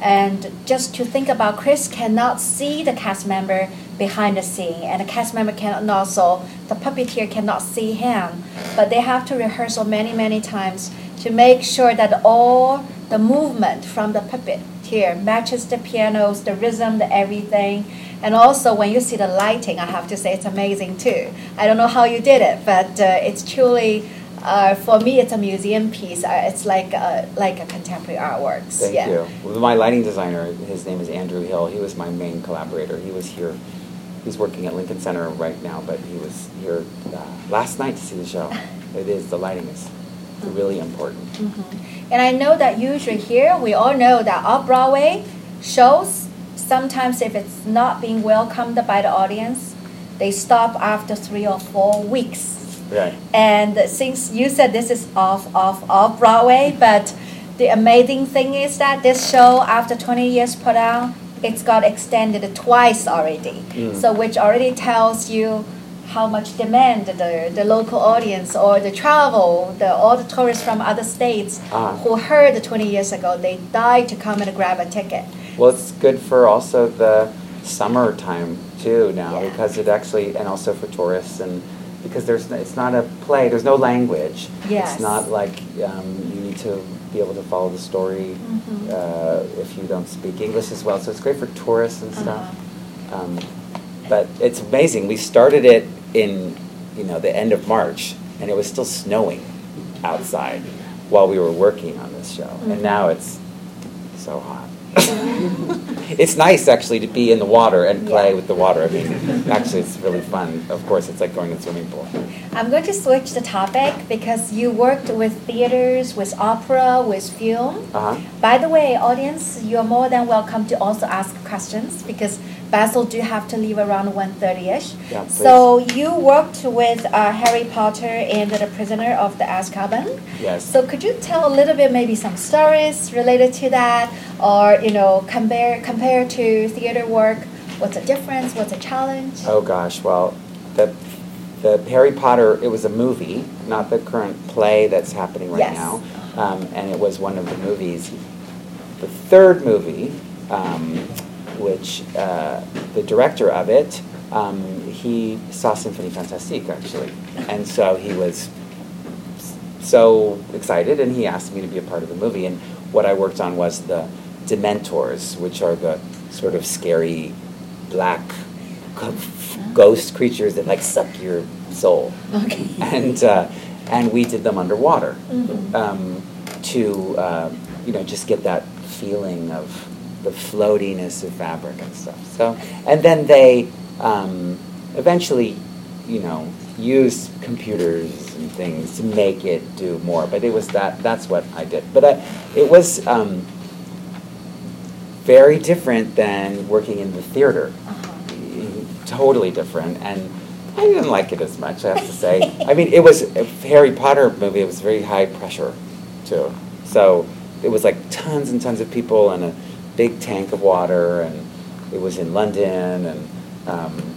Speaker 3: And just to think about, Chris cannot see the cast member behind the scene, and the cast member cannot also, the puppeteer cannot see him. But they have to rehearsal many, many times to make sure that all the movement from the puppeteer matches the pianos, the rhythm, the everything. And also, when you see the lighting, I have to say it's amazing too. I don't know how you did it, but uh, it's truly uh, for me, it's a museum piece. Uh, it's like a, like a contemporary artworks.
Speaker 2: Thank
Speaker 3: yeah.
Speaker 2: you. Well, my lighting designer, his name is Andrew Hill. He was my main collaborator. He was here. He's working at Lincoln Center right now, but he was here uh, last night to see the show. It is the lighting is really important.
Speaker 3: Mhm. And I know that usually here we all know that off Broadway shows sometimes if it's not being welcomed by the audience, they stop after three or four weeks.
Speaker 2: Right.
Speaker 3: And since you said this is off off off Broadway, but the amazing thing is that this show after 20 years put out, it's got extended twice already.
Speaker 2: Mm.
Speaker 3: So which already tells you how much demand the, the local audience or the travel, the all the tourists from other states
Speaker 2: Ah.
Speaker 3: who heard 20 years ago, they died to come and grab a ticket.
Speaker 2: Well, it's good for also the summertime too now
Speaker 3: Yeah.
Speaker 2: because it actually, and also for tourists and because there's it's not a play. There's no language.
Speaker 3: Yes.
Speaker 2: It's not like um, you need to be able to follow the story
Speaker 3: Mhm.
Speaker 2: uh, if you don't speak English as well. So it's great for tourists and stuff.
Speaker 3: Uh-huh.
Speaker 2: Um, but it's amazing. We started it in you know the end of March, and it was still snowing outside while we were working on this show,
Speaker 3: Mhm.
Speaker 2: and now it's so hot. it's nice actually to be in the water and play
Speaker 3: Yeah.
Speaker 2: with the water. I mean, actually, it's really fun. Of course, it's like going to a swimming pool.
Speaker 3: I'm going to switch the topic because you worked with theaters, with opera, with film.
Speaker 2: Uh huh.
Speaker 3: By the way, audience, you're more than welcome to also ask questions because Basil do you have to leave around 1.30ish.
Speaker 2: Yeah,
Speaker 3: so you worked with uh, Harry Potter and the Prisoner of the Azkaban.
Speaker 2: Yes.
Speaker 3: So could you tell a little bit, maybe some stories related to that, or you know, compare compare to theater work? What's the difference? What's a challenge?
Speaker 2: Oh gosh, well, the the Harry Potter. It was a movie, not the current play that's happening right
Speaker 3: Yes.
Speaker 2: now, um, and it was one of the movies. The third movie, um, which uh, the director of it, um, he saw Symphonie Fantastique actually, and so he was so excited, and he asked me to be a part of the movie. And what I worked on was the Dementors, which are the sort of scary black ghost creatures that like suck your soul.
Speaker 3: Okay.
Speaker 2: And uh, and we did them underwater
Speaker 3: Mhm.
Speaker 2: um, to uh, you know just get that feeling of the floatiness of fabric and stuff. So and then they um, eventually you know used computers and things to make it do more. But it was that that's what I did. But I, it was. Um, very different than working in the theater
Speaker 3: Uh-huh.
Speaker 2: totally different and I didn't like it as much, I have to say. I mean, it was a Harry Potter movie. It was very high pressure, too. So it was like tons and tons of people and a big tank of water, and it was in London, and um,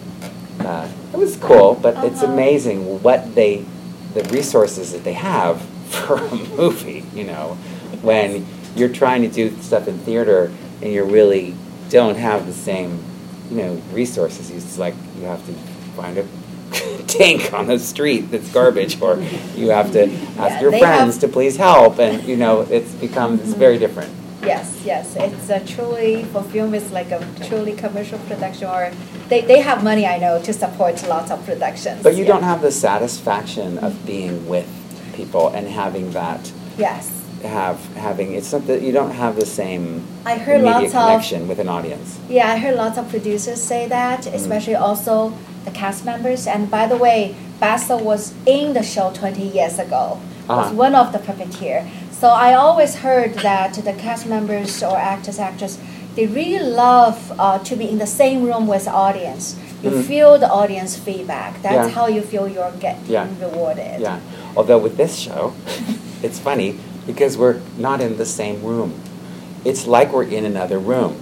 Speaker 2: uh, it was cool. But it's
Speaker 3: Uh-huh.
Speaker 2: amazing what they, the resources that they have for a movie. You know, when you're trying to do stuff in theater and you really don't have the same, you know, resources. It's like you have to find a tank on the street that's garbage, or you have to ask
Speaker 3: Yeah,
Speaker 2: your friends
Speaker 3: have-
Speaker 2: to please help, and you know, it's become it's very different.
Speaker 3: Yes, yes, it's a truly for film. It's like a truly commercial production, or they, they have money I know to support lots of productions.
Speaker 2: But you
Speaker 3: yeah.
Speaker 2: don't have the satisfaction of being with people and having that
Speaker 3: Yes,
Speaker 2: have having it's not that you don't have the same
Speaker 3: I heard
Speaker 2: immediate
Speaker 3: lots of
Speaker 2: connection with an audience.
Speaker 3: yeah, I heard lots of producers say that,
Speaker 2: Mm.
Speaker 3: especially also the cast members. And by the way, Basil was in the show 20 years ago. Was
Speaker 2: Uh-huh.
Speaker 3: one of the puppeteer. So I always heard that the cast members or actors, actors, they really love uh, to be in the same room with the audience. You
Speaker 2: Mm.
Speaker 3: feel the audience feedback. That's
Speaker 2: Yeah.
Speaker 3: how you feel you're getting
Speaker 2: Yeah.
Speaker 3: rewarded.
Speaker 2: Yeah. Although with this show, it's funny because we're not in the same room. It's like we're in another room.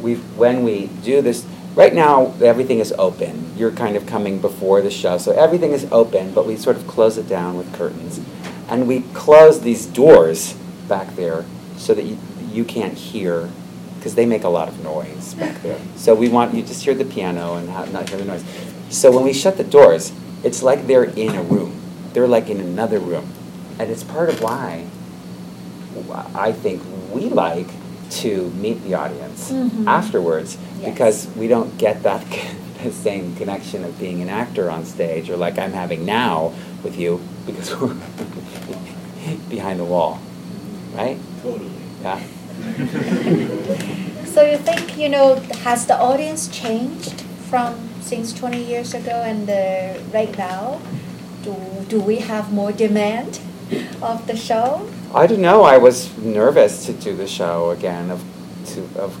Speaker 2: We when we do this right now everything is open. You're kind of coming before the show. So everything is open, but we sort of close it down with curtains. And we close these doors back there so that you, you can't hear because they make a lot of noise back there. So we want you to just hear the piano and have, not hear the noise. So when we shut the doors, it's like they're in a room. They're like in another room. And it's part of why I think we like to meet the audience
Speaker 3: Mhm.
Speaker 2: afterwards
Speaker 3: Yes.
Speaker 2: because we don't get that the same connection of being an actor on stage or like I'm having now with you because we're behind the wall, right?
Speaker 4: Totally.
Speaker 2: Yeah.
Speaker 3: So you think you know has the audience changed from since 20 years ago and uh, right now? Do do we have more demand of the show?
Speaker 2: I don't know. I was nervous to do the show again, of to of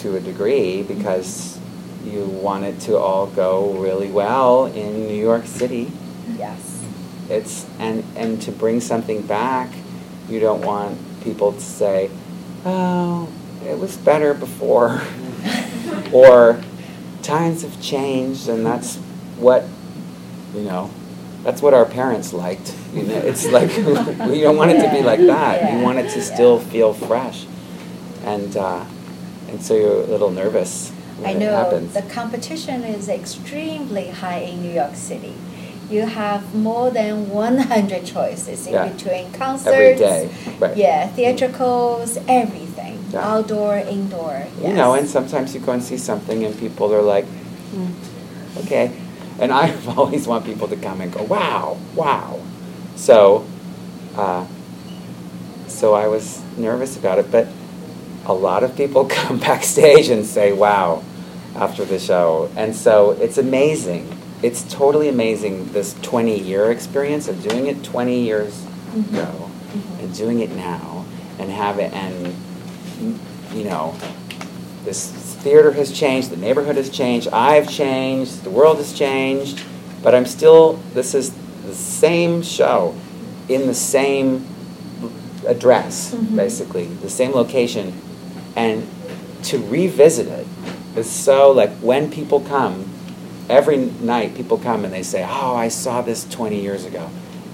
Speaker 2: to a degree, because you want it to all go really well in New York City.
Speaker 3: Yes.
Speaker 2: It's and and to bring something back, you don't want people to say, "Oh, it was better before," or "Times have changed," and that's what you know. That's what our parents liked. You know, it's like we don't want it to be like that. You want it to still feel fresh, and uh, and so you're a little nervous when
Speaker 3: I know
Speaker 2: happens.
Speaker 3: the competition is extremely high in New York City. You have more than 100 choices in
Speaker 2: Yeah.
Speaker 3: between concerts,
Speaker 2: right.
Speaker 3: yeah, theatricals, everything,
Speaker 2: Yeah.
Speaker 3: outdoor, indoor.
Speaker 2: You know, and sometimes you go and see something and people are like, "Hmm, okay. And I always want people to come and go, wow, wow. So, uh, so I was nervous about it, but a lot of people come backstage and say, wow, after the show. And so it's amazing. It's totally amazing, this 20 year experience of doing it 20 years
Speaker 3: Mhm.
Speaker 2: ago
Speaker 3: Mhm.
Speaker 2: and doing it now and have it, and, you know, this theater has changed, the neighborhood has changed, I've changed, the world has changed, but I'm still, this is the same show in the same address,
Speaker 3: Mhm.
Speaker 2: basically, the same location. And to revisit it is so like when people come, every night people come and they say, Oh, I saw this 20 years ago.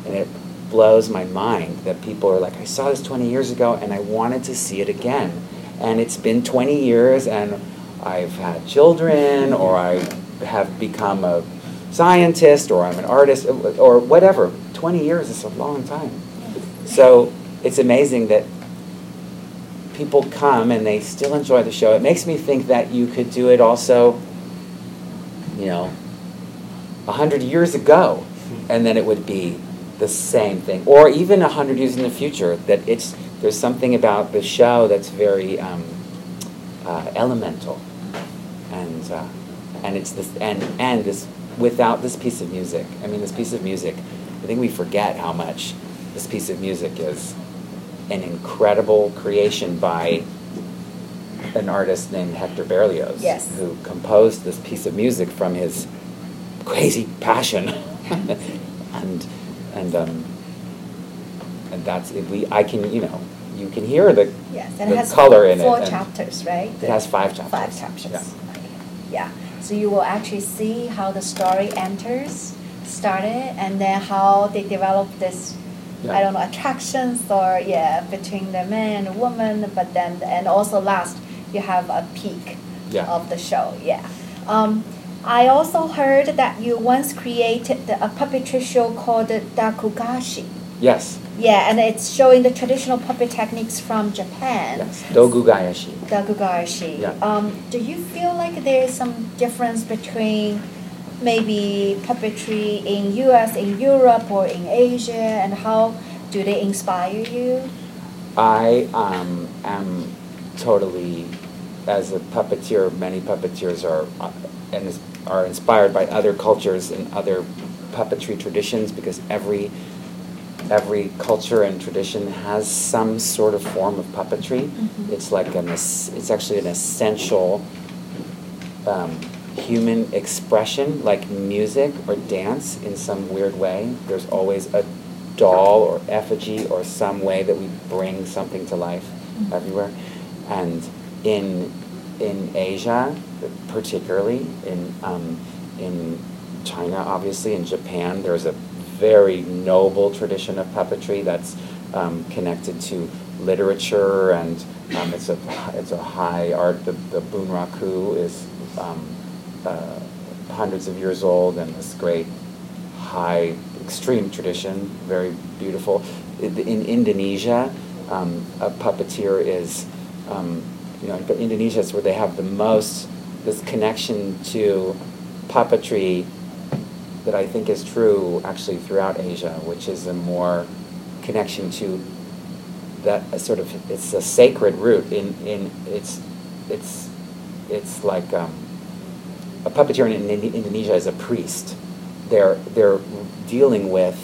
Speaker 2: And it blows my mind that people are like, I saw this 20 years ago and I wanted to see it again. And it's been 20 years and I've had children or I have become a scientist or I'm an artist or whatever. 20 years is a long time. So it's amazing that people come and they still enjoy the show. It makes me think that you could do it also, you know, a hundred years ago, and then it would be the same thing, or even a hundred years in the future. That it's there's something about the show that's very um, uh, elemental, and uh, and it's this and and this without this piece of music. I mean, this piece of music. I think we forget how much this piece of music is an incredible creation by an artist named Hector Berlioz,
Speaker 3: Yes.
Speaker 2: who composed this piece of music from his crazy passion, and and um, and that's it. We I can you know you can hear the
Speaker 3: Yes, and
Speaker 2: the
Speaker 3: it has
Speaker 2: color in
Speaker 3: four
Speaker 2: it. and
Speaker 3: chapters, right?
Speaker 2: It has five chapters.
Speaker 3: Five chapters.
Speaker 2: Yeah.
Speaker 3: Okay. Yeah. So you will actually see how the story enters, started, and then how they develop this.
Speaker 2: Yeah.
Speaker 3: I don't know attractions or yeah between the man and woman, but then and also last you have a peak
Speaker 2: Yeah.
Speaker 3: of the show. Yeah. Um, I also heard that you once created a puppetry show called Dakugashi.
Speaker 2: Yes.
Speaker 3: Yeah, and it's showing the traditional puppet techniques from Japan.
Speaker 2: Yes. Dogugaeshi.
Speaker 3: Dagugashi.
Speaker 2: Yeah.
Speaker 3: Um, do you feel like there is some difference between maybe puppetry in U.S., in Europe, or in Asia, and how do they inspire you?
Speaker 2: I um, am totally, as a puppeteer, many puppeteers are uh, and is, are inspired by other cultures and other puppetry traditions because every every culture and tradition has some sort of form of puppetry.
Speaker 3: Mhm.
Speaker 2: It's like an it's actually an essential um, human expression, like music or dance in some weird way. There's always a doll or effigy or some way that we bring something to life
Speaker 3: Mhm.
Speaker 2: everywhere. And in in Asia, particularly in um, in China, obviously in Japan, there's a very noble tradition of puppetry that's um, connected to literature and um, it's a it's a high art. The the bunraku is um, uh, hundreds of years old and this great high extreme tradition, very beautiful. In, in Indonesia, um, a puppeteer is, um, you know, but Indonesia is where they have the most this connection to puppetry that I think is true actually throughout Asia, which is a more connection to that a sort of it's a sacred root in in it's it's it's like um, a puppeteer in, in Indonesia is a priest. They're they're dealing with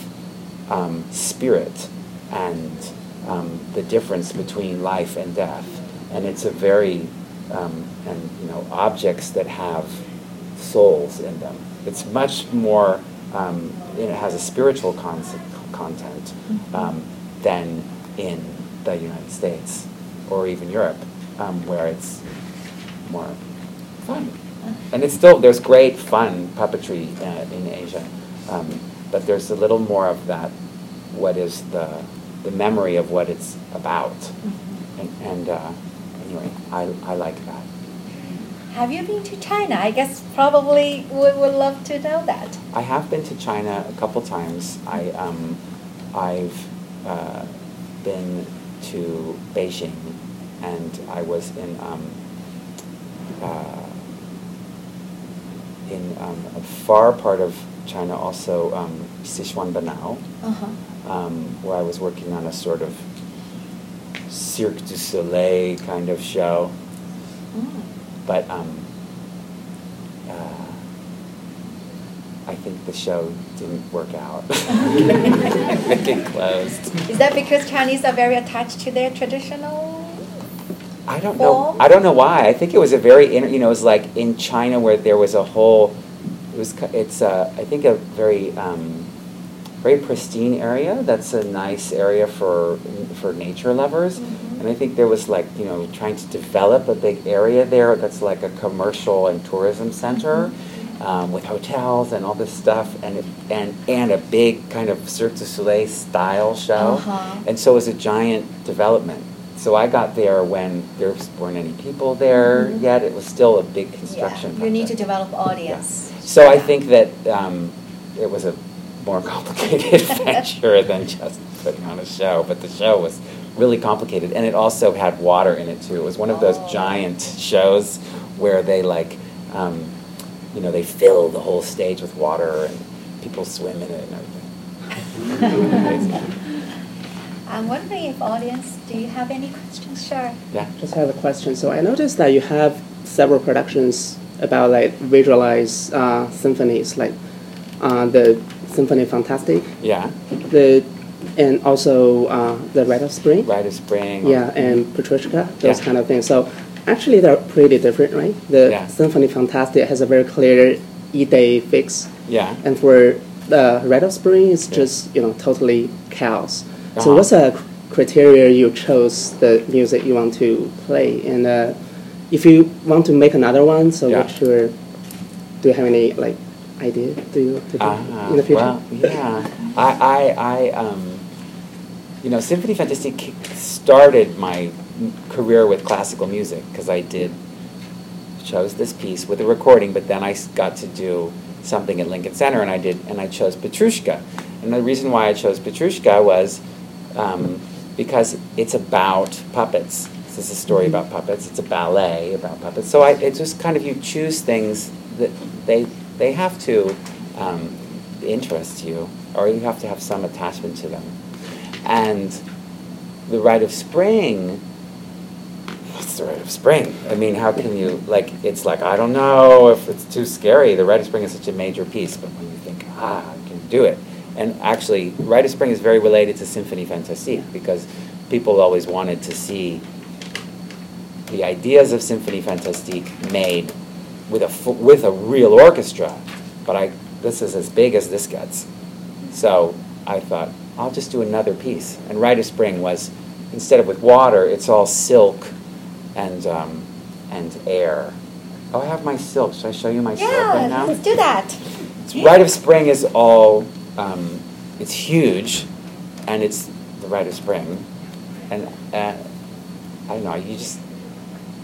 Speaker 2: um, spirit and um, the difference between life and death, and it's a very um, and you know objects that have souls in them. It's much more. Um, it has a spiritual con- content um, than in the United States or even Europe, um, where it's more fun. And it's still there's great fun puppetry uh, in Asia, um, but there's a little more of that. What is the the memory of what it's about? And, and uh, I, I like that.
Speaker 3: Have you been to China? I guess probably we would love to know that.
Speaker 2: I have been to China a couple times. I um, I've uh, been to Beijing, and I was in um, uh, in um, a far part of China, also um, Xishuangbanna,
Speaker 3: Uh-huh.
Speaker 2: um, where I was working on a sort of Cirque du Soleil kind of show.
Speaker 3: Mm.
Speaker 2: But um, uh, I think the show didn't work out. it closed.
Speaker 3: Is that because Chinese are very attached to their traditional?
Speaker 2: I don't know.
Speaker 3: Form?
Speaker 2: I don't know why. I think it was a very you know, it was like in China where there was a whole. It was. It's. Uh, I think a very. Um, very pristine area. That's a nice area for for nature lovers.
Speaker 3: Mhm.
Speaker 2: And I think there was like you know trying to develop a big area there that's like a commercial and tourism center. Um, with hotels and all this stuff, and and and a big kind of Cirque du Soleil style show,
Speaker 3: Uh-huh.
Speaker 2: and so it was a giant development. So I got there when there weren't any people there
Speaker 3: Mhm.
Speaker 2: yet. It was still a big construction.
Speaker 3: Yeah, you need to develop audience.
Speaker 2: So I think that um, it was a more complicated venture than just putting on a show. But the show was really complicated, and it also had water in it too. It was one of those
Speaker 3: Oh.
Speaker 2: giant shows where they like, um, you know, they fill the whole stage with water and people swim in it and everything.
Speaker 3: I'm wondering if audience, do you have any questions? Sure.
Speaker 2: yeah.
Speaker 5: Just have a question. So I noticed that you have several productions about like visualized uh, symphonies, like uh, the Symphony Fantastic,
Speaker 2: Yeah.
Speaker 5: the and also uh, the Rite of Spring.
Speaker 2: Rite of Spring.
Speaker 5: Yeah, and Petrushka, those
Speaker 2: Yeah.
Speaker 5: kind of things. So actually, they're pretty different, right? The
Speaker 2: Yeah.
Speaker 5: Symphony Fantastic has a very clear idée fixe,
Speaker 2: Yeah.
Speaker 5: and for the Rite of Spring, it's
Speaker 2: Yeah.
Speaker 5: just you know totally chaos. So
Speaker 2: Uh-huh.
Speaker 5: what's the criteria you chose the music you want to play, and uh, if you want to make another one, so
Speaker 2: Yeah.
Speaker 5: what's your do you have any like idea do you to do
Speaker 2: Ah,
Speaker 5: in the future?
Speaker 2: Well, yeah. I, I, I, um, you know, Symphonie Fantastique started my career with classical music because I did chose this piece with a recording, but then I got to do something at Lincoln Center, and I did, and I chose Petrushka. And the reason why I chose Petrushka was um, because it's about puppets. This is a story about puppets. It's a ballet about puppets. So I, it's just kind of you choose things that they they have to um, interest you, or you have to have some attachment to them. And the Rite of Spring. What's the Rite of Spring? I mean, how can you like? It's like I don't know if it's too scary. The Rite of Spring is such a major piece, but when you think, ah, I can do it. And actually, Rite of Spring is very related to Symphonie Fantastique because people always wanted to see the ideas of Symphonie Fantastique made with a with a real orchestra. But I this is as big as this gets. So I thought I'll just do another piece. And Rite of Spring was instead of with water, it's all silk and um, and air. Oh, I have my silk. Should I show you my silk right
Speaker 3: Yeah,
Speaker 2: now?
Speaker 3: let's do that.
Speaker 2: It's Rite of Spring is all, um, it's huge, and it's the Rite of Spring, and uh, I don't know. You just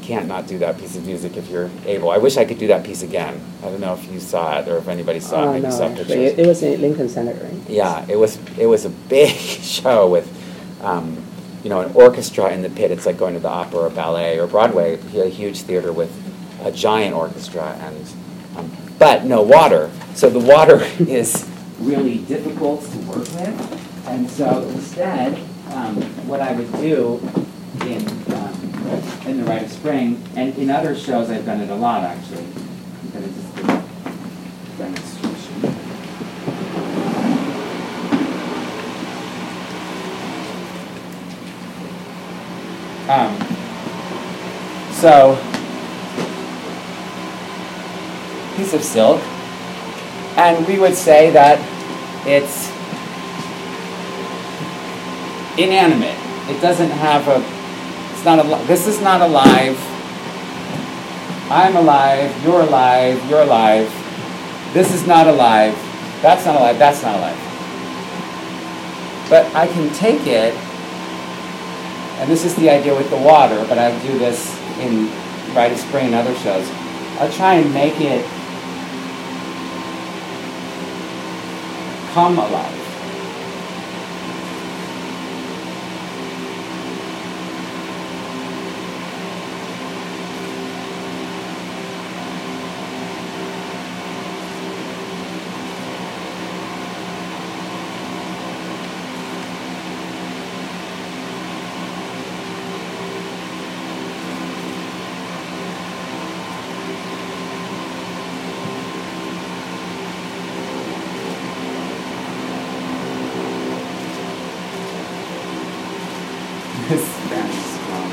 Speaker 2: can't not do that piece of music if you're able. I wish I could do that piece again. I don't know if you saw it or if anybody saw it.
Speaker 5: Oh,
Speaker 2: Maybe
Speaker 5: no,
Speaker 2: saw
Speaker 5: actually, it, it was in Lincoln Center, right?
Speaker 2: Yeah, it was it was a big show with, um, you know, an orchestra in the pit. It's like going to the opera or ballet or Broadway. A huge theater with a giant orchestra and, um, but no water. So the water is really difficult to work with, and so instead um, what I would do in, um, in the Rite of Spring, and in other shows I've done it a lot actually. Gonna just a demonstration. Um, so, piece of silk, and we would say that it's inanimate. It doesn't have a. It's not a. This is not alive. I'm alive. You're alive. You're alive. This is not alive. That's not alive. That's not alive. But I can take it, and this is the idea with the water. But I do this in Rite of Spring and other shows. I'll try and make it come alive. This Spanish is strong.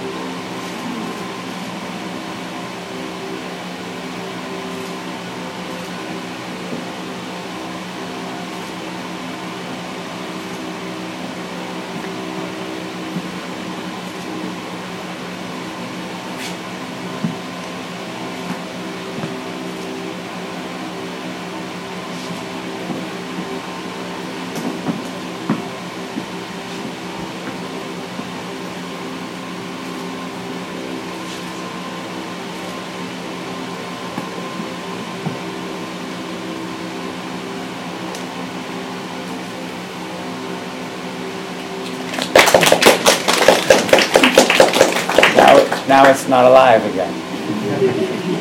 Speaker 2: It's not alive again.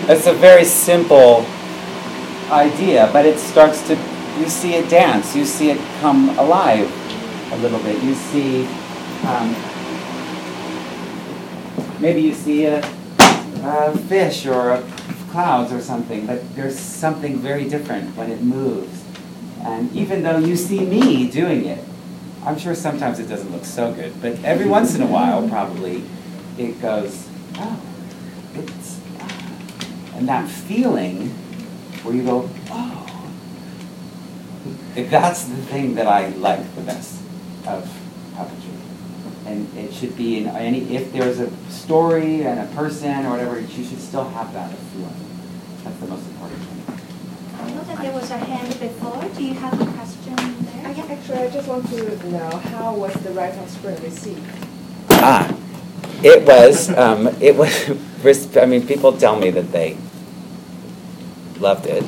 Speaker 2: It's a very simple idea, but it starts to, you see it dance, you see it come alive a little bit. You see, um, maybe you see a, a fish or a clouds or something, but there's something very different when it moves. And even though you see me doing it, I'm sure sometimes it doesn't look so good, but every once in a while, probably, it goes, oh, it's, ah." and that feeling where you go, oh, if that's the thing that I like the best of puppetry. And it should be in any, if there's a story and a person or whatever, you should still have that feeling. That's the most important thing.
Speaker 3: I know that there was a hand before. Do you have a question there?
Speaker 6: Actually, I just want to know how was the Rite of Spring received?
Speaker 2: Ah, it was, um, it was, I mean, people tell me that they loved it.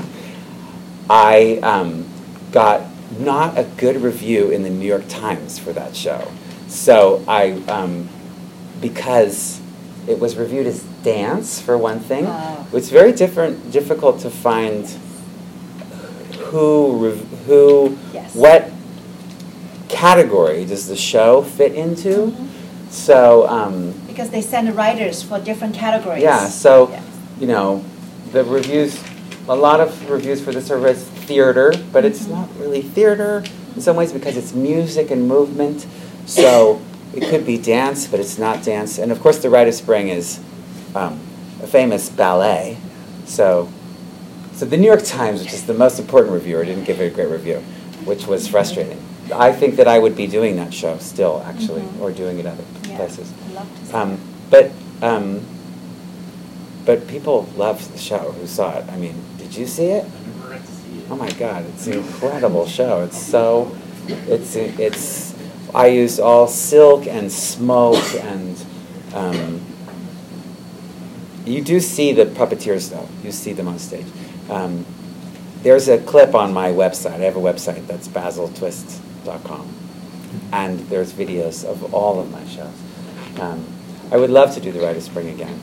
Speaker 2: I um, got not a good review in the New York Times for that show. So I, um, because it was reviewed as dance for one thing,
Speaker 3: Oh.
Speaker 2: it's very different, difficult to find who, rev- who,
Speaker 3: Yes.
Speaker 2: what category does the show fit into.
Speaker 3: Mhm.
Speaker 2: So, um,
Speaker 3: Because they send writers for different categories.
Speaker 2: yeah, so,
Speaker 3: Yes.
Speaker 2: you know, the reviews, a lot of reviews for this are as theater, but it's
Speaker 3: Mhm.
Speaker 2: not really theater in some ways because it's music and movement. So it could be dance, but it's not dance. And of course, The Rite of Spring is um, a famous ballet. So, so the New York Times, which is the most important reviewer, didn't give it a great review, which was frustrating. I think that I would be doing that show still, actually,
Speaker 3: Mhm.
Speaker 2: or doing it other places.
Speaker 3: I'd love to see
Speaker 2: Um, but um, but people loved the show who saw it. I mean, did you see it?
Speaker 4: I never got to see it.
Speaker 2: Oh my God, it's an incredible show. It's so, it's it's. I used all silk and smoke and. Um, you do see the puppeteers though. You see them on stage. Um, there's a clip on my website. I have a website that's basiltwist.com, and there's videos of all of my shows. Um, I would love to do the Rite of Spring again,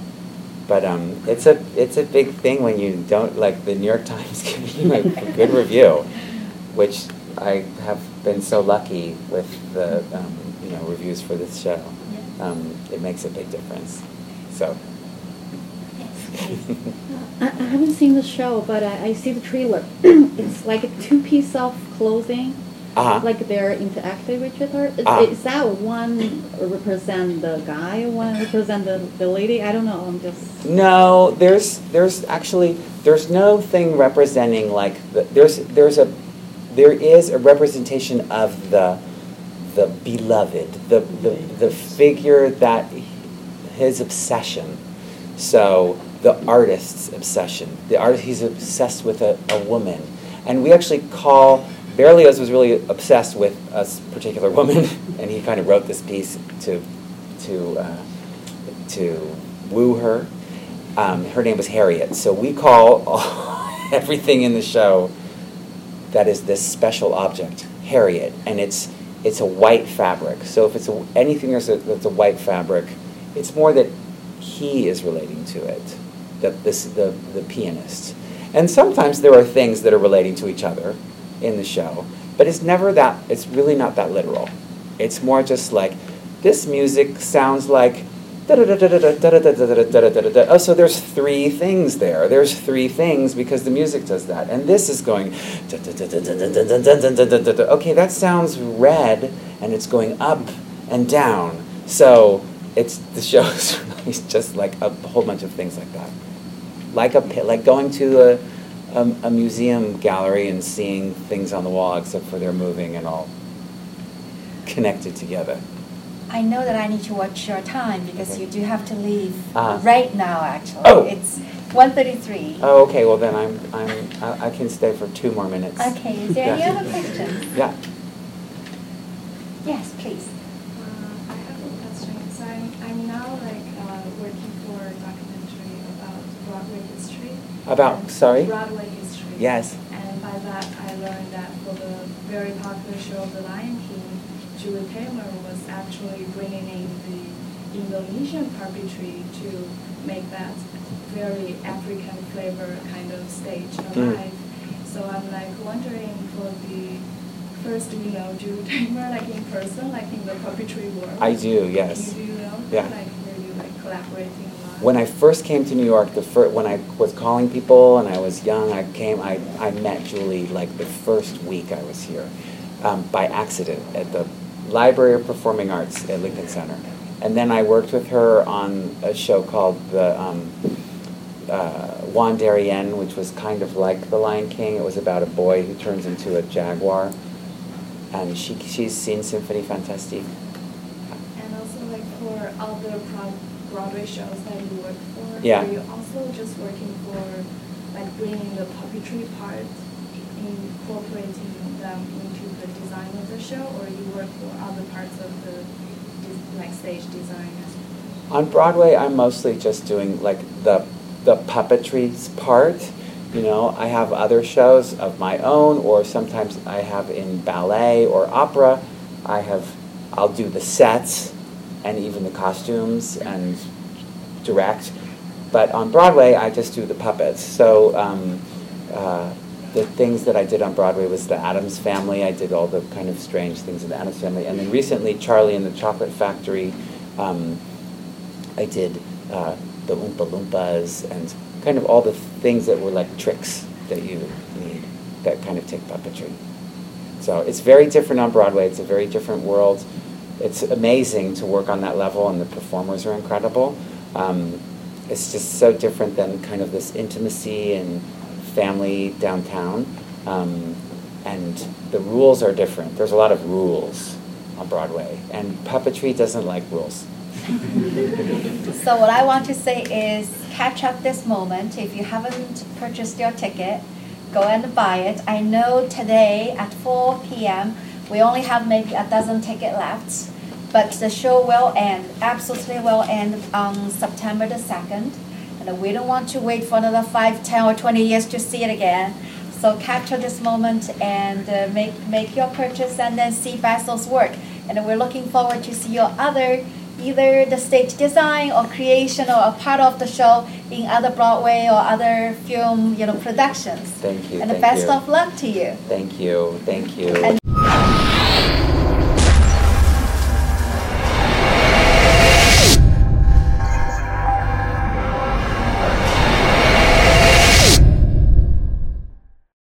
Speaker 2: but um, it's a it's a big thing when you don't like the New York Times giving you a, a good review, which I have been so lucky with the um, you know reviews for this show. Um, it makes a big difference. So.
Speaker 7: I, I haven't seen the show, but I, I see the trailer. it's like a two piece of clothing,
Speaker 2: Uh-huh.
Speaker 7: like they're interactive with each other. Is,
Speaker 2: Uh-huh.
Speaker 7: is that one represent the guy, one represent the, the lady? I don't know. I'm just.
Speaker 2: No, there's there's actually there's no thing representing like the, there's there's a there is a representation of the the beloved the the, the figure that his obsession. So the artist's obsession. The artist he's obsessed with a, a woman, and we actually call Berlioz was really obsessed with a particular woman, and he kind of wrote this piece to to uh, to woo her. Um, her name was Harriet. So we call everything in the show that is this special object Harriet, and it's it's a white fabric. So if it's a, anything that's a, that's a white fabric, it's more that he is relating to it, that this the the pianist. And sometimes there are things that are relating to each other in the show, but it's never that, it's really not that literal. It's more just like, this music sounds like. Oh, so there's three things there. There's three things because the music does that. And this is going. Okay, that sounds red and it's going up and down. So it's the show's really just like a whole bunch of things like that. Like a like going to a a, a museum gallery and seeing things on the wall except for they're moving and all connected together.
Speaker 3: I know that I need to watch your time because
Speaker 2: Okay.
Speaker 3: you do have to leave
Speaker 2: Ah.
Speaker 3: right now. Actually,
Speaker 2: Oh.
Speaker 3: it's 1:33.
Speaker 2: Oh, okay. Well, then I'm I'm I, I can stay for two more minutes.
Speaker 3: Okay. Is there any other questions?
Speaker 2: Yeah.
Speaker 3: Yes, please.
Speaker 8: Uh, I have a question. So I'm, I'm now like uh, working for a documentary about Broadway history.
Speaker 2: About- sorry?
Speaker 8: Broadway history.
Speaker 2: Yes.
Speaker 8: And by that, I learned that for the very popular show of The Lion King, Julie Taymor was actually bringing in the Indonesian puppetry to make that very African flavor kind of stage
Speaker 2: Mm.
Speaker 8: alive. So I'm like wondering for the first, you know, Julie Taymor like in person, like in the puppetry world.
Speaker 2: I do. Yes.
Speaker 8: You do know?
Speaker 2: Yeah.
Speaker 8: Like were you like collaborating?
Speaker 2: When I first came to New York, the fir- when I was calling people and I was young, I came. I, I met Julie like the first week I was here, um, by accident at the Library of Performing Arts at Lincoln Center, and then I worked with her on a show called the um, uh, Juan Darien, which was kind of like The Lion King. It was about a boy who turns into a jaguar, and she she's seen Symphonie Fantastique.
Speaker 8: And also like for other Broadway shows that you work for,
Speaker 2: Yeah.
Speaker 8: are you also just working for like bringing the puppetry part, incorporating them into the design of the show, or you work for other parts of the like stage design?
Speaker 2: On Broadway, I'm mostly just doing like the the puppetry part. You know, I have other shows of my own, or sometimes I have in ballet or opera. I have, I'll do the sets and even the costumes and direct. But on Broadway, I just do the puppets. So um, uh, the things that I did on Broadway was the Addams Family. I did all the kind of strange things in the Addams Family, and then recently Charlie and the Chocolate Factory. Um, I did uh, the Oompa Loompas and kind of all the things that were like tricks that you need that kind of take puppetry. So it's very different on Broadway. It's a very different world. It's amazing to work on that level, and the performers are incredible. Um, it's just so different than kind of this intimacy and family downtown. Um, and the rules are different. There's a lot of rules on Broadway, and puppetry doesn't like rules.
Speaker 3: So what I want to say is catch up this moment. If you haven't purchased your ticket, go and buy it. I know today at 4 p.m. we only have maybe a dozen ticket left, but the show will end, absolutely will end on September the 2nd. And we don't want to wait for another 5, 10, or 20 years to see it again. So capture this moment and uh, make, make your purchase and then see Basil's work. And we're looking forward to see your other either the stage design or creation or a part of the show in other Broadway or other film, you know, productions.
Speaker 2: Thank you.
Speaker 3: And the best
Speaker 2: you.
Speaker 3: of luck to you.
Speaker 2: Thank you. Thank you.
Speaker 3: And